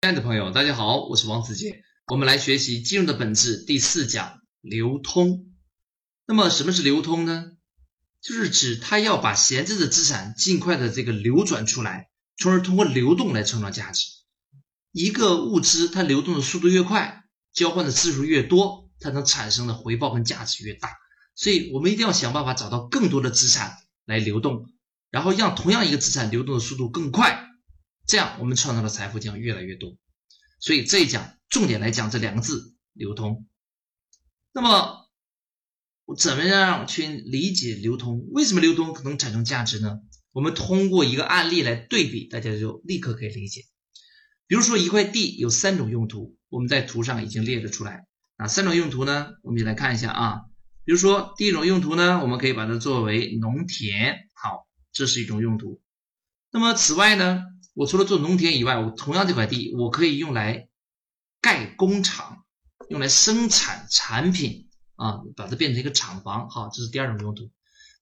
亲爱的朋友，大家好，我是王子杰。我们来学习金融的本质第四讲流通。那么什么是流通呢？就是指它要把闲置的资产尽快的这个流转出来，从而通过流动来创造价值。一个物资它流动的速度越快，交换的次数越多，它能产生的回报跟价值越大。所以我们一定要想办法找到更多的资产来流动，然后让同样一个资产流动的速度更快。这样，我们创造的财富将越来越多。所以这一讲重点来讲这两个字“流通”。那么，怎么样去理解流通？为什么流通可能产生价值呢？我们通过一个案例来对比，大家就立刻可以理解。比如说，一块地有三种用途，我们在图上已经列了出来。哪三种用途呢？我们就来看一下啊。比如说，第一种用途呢，我们可以把它作为农田，好，这是一种用途。那么，此外呢？我除了做农田以外，我同样这块地我可以用来盖工厂，用来生产产品啊，把它变成一个厂房。好，这是第二种用途。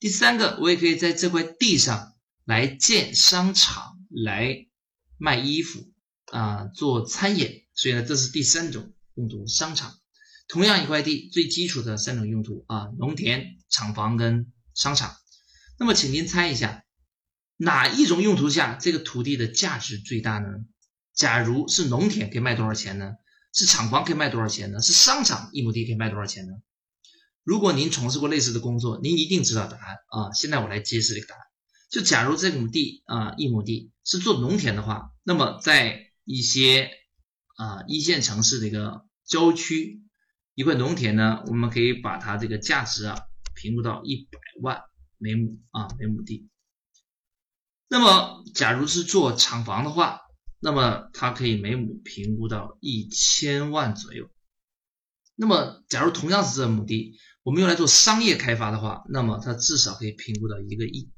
第三个，我也可以在这块地上来建商场，来卖衣服啊，做餐饮。所以呢，这是第三种用途，商场。同样一块地，最基础的三种用途啊，农田、厂房跟商场。那么，请您猜一下。哪一种用途下这个土地的价值最大呢？假如是农田，可以卖多少钱呢？是厂房可以卖多少钱呢？是商场一亩地可以卖多少钱呢？如果您从事过类似的工作，您一定知道答案啊！现在我来揭示这个答案。就假如这亩地啊，一亩地是做农田的话，那么在一些啊一线城市的一个郊区，一块农田呢，我们可以把它这个价值啊评估到一百万每亩啊每亩地。那么，假如是做厂房的话，那么它可以每亩评估到一千万左右。那么，假如同样是这亩地，我们用来做商业开发的话，那么它至少可以评估到一个亿。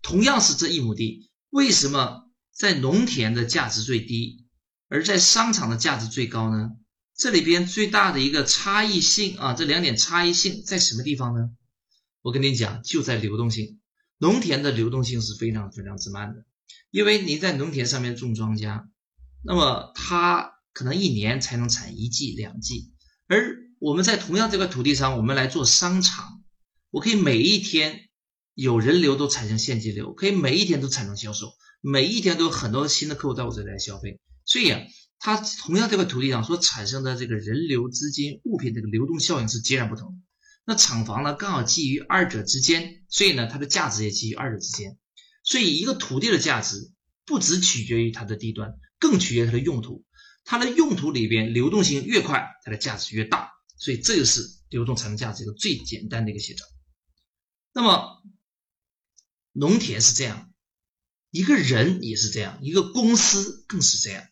同样是这一亩地，为什么在农田的价值最低，而在商场的价值最高呢？这里边最大的一个差异性啊，这两点差异性在什么地方呢？我跟你讲，就在流动性。农田的流动性是非常非常之慢的，因为你在农田上面种庄稼，那么它可能一年才能产一季两季，而我们在同样这块土地上，我们来做商场，我可以每一天有人流都产生现金流，可以每一天都产生销售，每一天都有很多新的客户到我这里来消费，所以啊，它同样这块土地上所产生的这个人流、资金、物品这个流动效应是截然不同的。那厂房呢，刚好基于二者之间，所以呢，它的价值也基于二者之间。所以，一个土地的价值不只取决于它的地段，更取决于它的用途。它的用途里边流动性越快，它的价值越大。所以，这个是流动产生价值一个最简单的一个写照。那么，农田是这样，一个人也是这样，一个公司更是这样。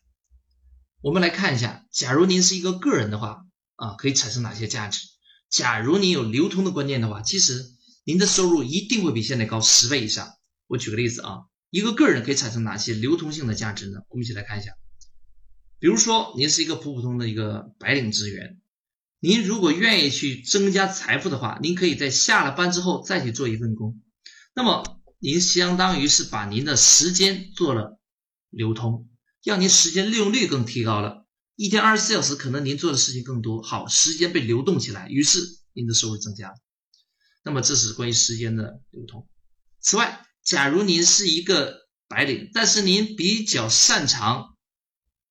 我们来看一下，假如您是一个个人的话，啊，可以产生哪些价值？假如你有流通的观念的话，其实您的收入一定会比现在高十倍以上。我举个例子啊，一个个人可以产生哪些流通性的价值呢？我们一起来看一下。比如说，您是一个普普通的一个白领职员，您如果愿意去增加财富的话，您可以在下了班之后再去做一份工。那么，您相当于是把您的时间做了流通，让您时间利用率更提高了。一天二十四小时，可能您做的事情更多，好，时间被流动起来，于是您的收入增加。那么这是关于时间的流通。此外，假如您是一个白领，但是您比较擅长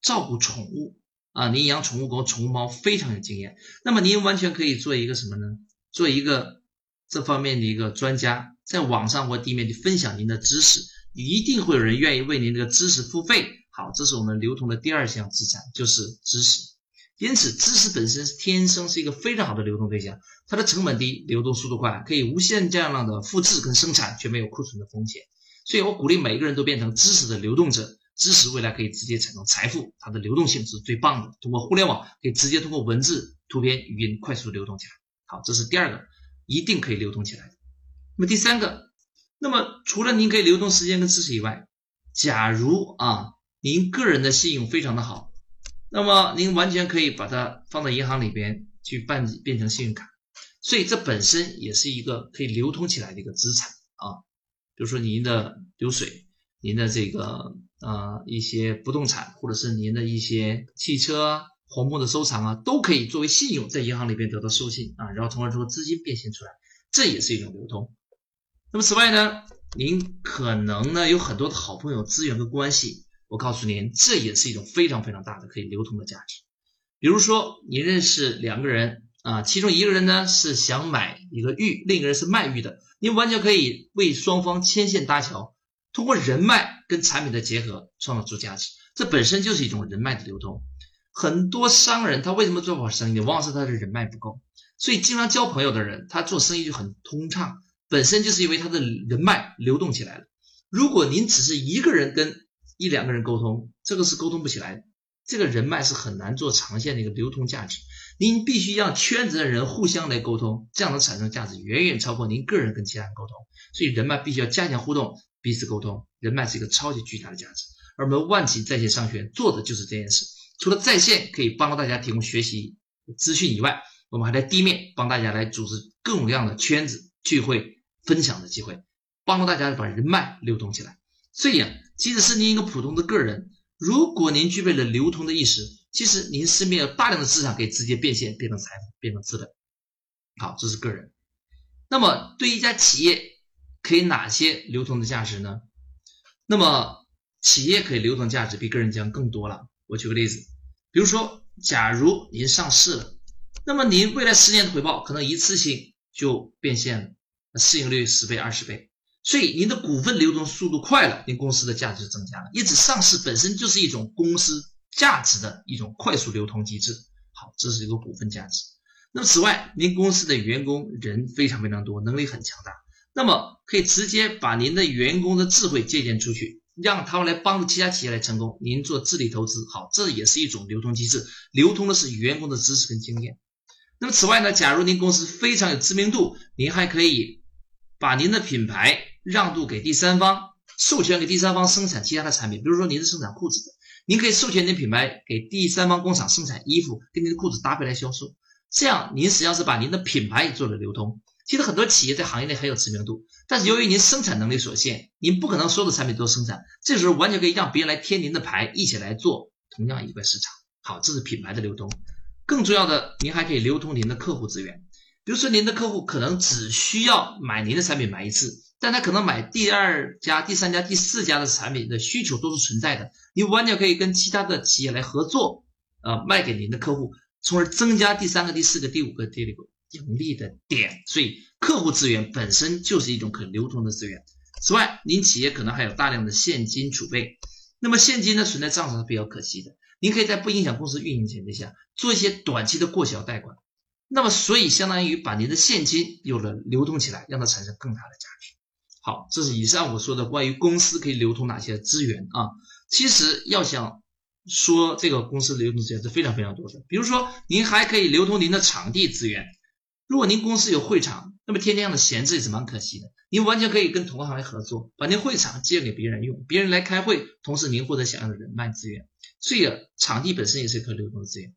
照顾宠物啊，您养宠物狗、宠物猫非常有经验，那么您完全可以做一个什么呢？做一个这方面的一个专家，在网上或地面去分享您的知识，一定会有人愿意为您这个知识付费。好，这是我们流通的第二项资产，就是知识。因此，知识本身天生是一个非常好的流动对象，它的成本低，流动速度快，可以无限这样的复制跟生产，却没有库存的风险。所以我鼓励每一个人都变成知识的流动者，知识未来可以直接产生财富，它的流动性是最棒的。通过互联网，可以直接通过文字、图片、语音快速流动起来。好，这是第二个，一定可以流通起来。那么第三个，那么除了您可以流动时间跟知识以外，假如啊。您个人的信用非常的好，那么您完全可以把它放到银行里边去办变成信用卡，所以这本身也是一个可以流通起来的一个资产啊。比如说您的流水，您的这个啊一些不动产，或者是您的一些汽车啊、黄木的收藏啊，都可以作为信用在银行里边得到授信啊，然后从而说资金变现出来，这也是一种流通。那么此外呢，您可能呢有很多的好朋友资源跟关系，我告诉您，这也是一种非常非常大的可以流通的价值。比如说，你认识两个人啊，其中一个人呢是想买一个玉，另一个人是卖玉的，您完全可以为双方牵线搭桥，通过人脉跟产品的结合创造出价值，这本身就是一种人脉的流通。很多商人他为什么做不好生意？往往是他的人脉不够，所以经常交朋友的人，他做生意就很通畅。本身就是因为他的人脉流动起来了。如果您只是一个人跟一两个人沟通，这个是沟通不起来的。这个人脉是很难做长线的一个流通价值。您必须让圈子的人互相来沟通，这样能产生价值远远超过您个人跟其他人沟通。所以人脉必须要加强互动，彼此沟通。人脉是一个超级巨大的价值。而我们万企在线商学院做的就是这件事。除了在线可以帮助大家提供学习资讯以外，我们还在地面帮大家来组织各种各样的圈子聚会。分享的机会，帮助大家把人脉流动起来。所以啊，即使是您一个普通的个人，如果您具备了流通的意识，其实您身边有大量的资产可以直接变现，变成财富，变成资本。好，这是个人。那么对一家企业，可以哪些流通的价值呢？那么企业可以流通价值比个人将更多了。我举个例子，比如说，假如您上市了，那么您未来十年的回报可能一次性就变现了。市盈率十倍、二十倍，所以您的股份流动速度快了，您公司的价值就增加了。因此，上市本身就是一种公司价值的一种快速流通机制。好，这是一个股份价值。那么，此外，您公司的员工人非常非常多，能力很强大，那么可以直接把您的员工的智慧借鉴出去，让他们来帮助其他企业来成功。您做智力投资，好，这也是一种流通机制，流通的是员工的知识跟经验。那么，此外呢，假如您公司非常有知名度，您还可以。把您的品牌让渡给第三方，授权给第三方生产其他的产品，比如说您是生产裤子的，您可以授权您品牌给第三方工厂生产衣服，跟您的裤子搭配来销售，这样您实际上是把您的品牌也做了流通。其实很多企业在行业内很有知名度，但是由于您生产能力所限，您不可能所有的产品都生产，这时候完全可以让别人来贴您的牌，一起来做同样一块市场。好，这是品牌的流通。更重要的，您还可以流通您的客户资源。比如说，您的客户可能只需要买您的产品买一次，但他可能买第二家、第三家、第四家的产品的需求都是存在的。你完全可以跟其他的企业来合作，呃，卖给您的客户，从而增加第三个、第四个、第五个、第六个盈利的点。所以，客户资源本身就是一种可流通的资源。此外，您企业可能还有大量的现金储备，那么现金呢存在账上是比较可惜的。您可以在不影响公司运营前提下，做一些短期的过桥贷款。那么，所以相当于把您的现金有了流动起来，让它产生更大的价值。好，这是以上我说的关于公司可以流通哪些资源啊。其实要想说这个公司流通资源是非常非常多的。比如说，您还可以流通您的场地资源。如果您公司有会场，那么天天的闲置也是蛮可惜的。您完全可以跟同行来合作，把您会场借给别人用，别人来开会，同时您获得想要的人脉资源。所以，场地本身也是一可流通的资源。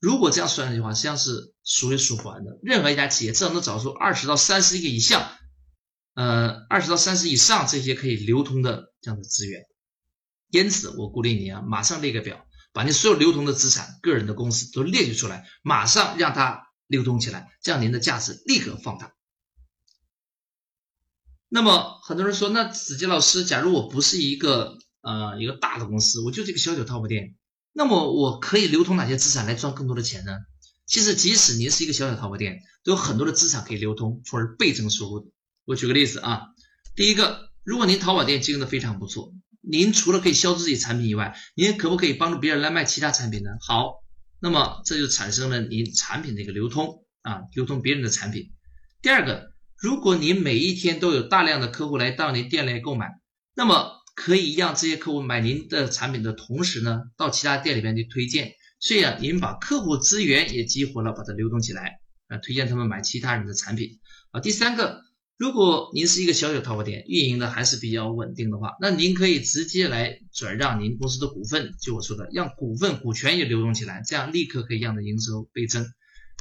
如果这样算的话，实际上是数也数不完的。任何一家企业至少能找出二十到三十个以上，呃，二十到三十以上这些可以流通的这样的资源。因此，我鼓励你啊，马上列个表，把你所有流通的资产、个人的公司都列举出来，马上让它流通起来，这样您的价值立刻放大。那么，很多人说，那子杰老师，假如我不是一个呃一个大的公司，我就这个小小淘宝店。那么我可以流通哪些资产来赚更多的钱呢？其实，即使您是一个小小淘宝店，都有很多的资产可以流通，从而倍增收入。我举个例子啊，第一个，如果您淘宝店经营的非常不错，您除了可以销售自己产品以外，您可不可以帮助别人来卖其他产品呢？好，那么这就产生了您产品的一个流通啊，流通别人的产品。第二个，如果您每一天都有大量的客户来到您店内购买，那么可以让这些客户买您的产品的同时呢，到其他店里边去推荐，所以啊，您把客户资源也激活了，把它流动起来啊，推荐他们买其他人的产品啊。第三个，如果您是一个小小淘宝店，运营的还是比较稳定的话，那您可以直接来转让您公司的股份，就我说的，让股份股权也流动起来，这样立刻可以让的营收倍增。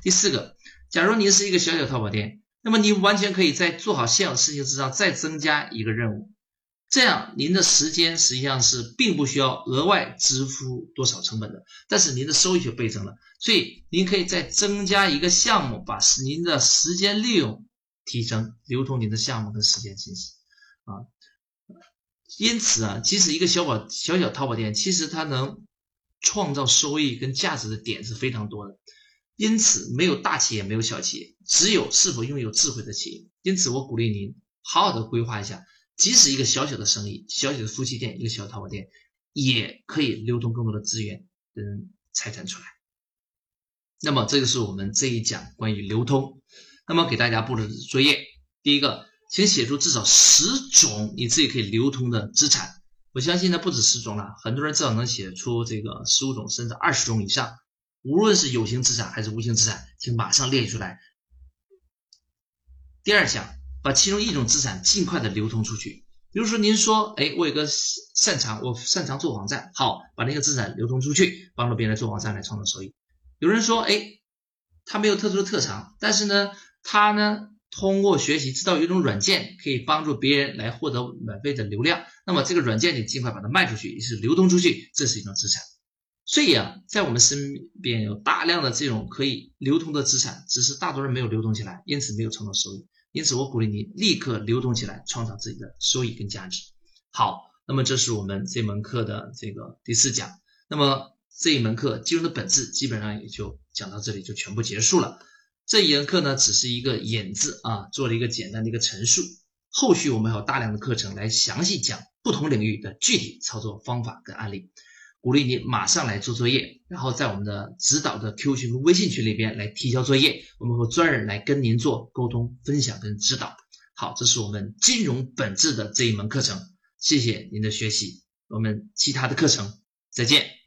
第四个，假如您是一个小小淘宝店，那么您完全可以在做好现有事情之上再增加一个任务。这样您的时间实际上是并不需要额外支付多少成本的，但是您的收益就倍增了。所以您可以再增加一个项目，把您的时间利用提升，流通您的项目跟时间信息啊。因此啊，即使一个小宝小小淘宝店，其实它能创造收益跟价值的点是非常多的。因此，没有大企业，没有小企业，只有是否拥有智慧的企业。因此，我鼓励您好好的规划一下，即使一个小小的生意，小小的夫妻店，一个小淘宝店，也可以流通更多的资源跟财产出来。那么，这个是我们这一讲关于流通。那么，给大家布置作业，第一个，请写出至少十种你自己可以流通的资产。我相信呢，不止十种了，很多人至少能写出这个十五种甚至二十种以上。无论是有形资产还是无形资产，请马上列出来。第二项，把其中一种资产尽快的流通出去。比如说，您说，哎，我有个擅长，我擅长做网站，好，把那个资产流通出去，帮助别人做网站来创造收益。有人说，哎，他没有特殊的特长，但是呢，他呢通过学习知道有一种软件可以帮助别人来获得免费的流量，那么这个软件你尽快把它卖出去，也是流通出去，这是一种资产。所以啊，在我们身边有大量的这种可以流通的资产，只是大多人没有流通起来，因此没有创造收益。因此，我鼓励你立刻流动起来，创造自己的收益跟价值。好，那么这是我们这门课的这个第四讲。那么这一门课金融的本质基本上也就讲到这里就全部结束了。这一门课呢，只是一个引子啊，做了一个简单的一个陈述。后续我们还有大量的课程来详细讲不同领域的具体操作方法跟案例。鼓励你马上来做作业，然后在我们的指导的 Q 群、微信群里边来提交作业，我们会专人来跟您做沟通、分享跟指导。好，这是我们金融本质的这一门课程，谢谢您的学习，我们其他的课程再见。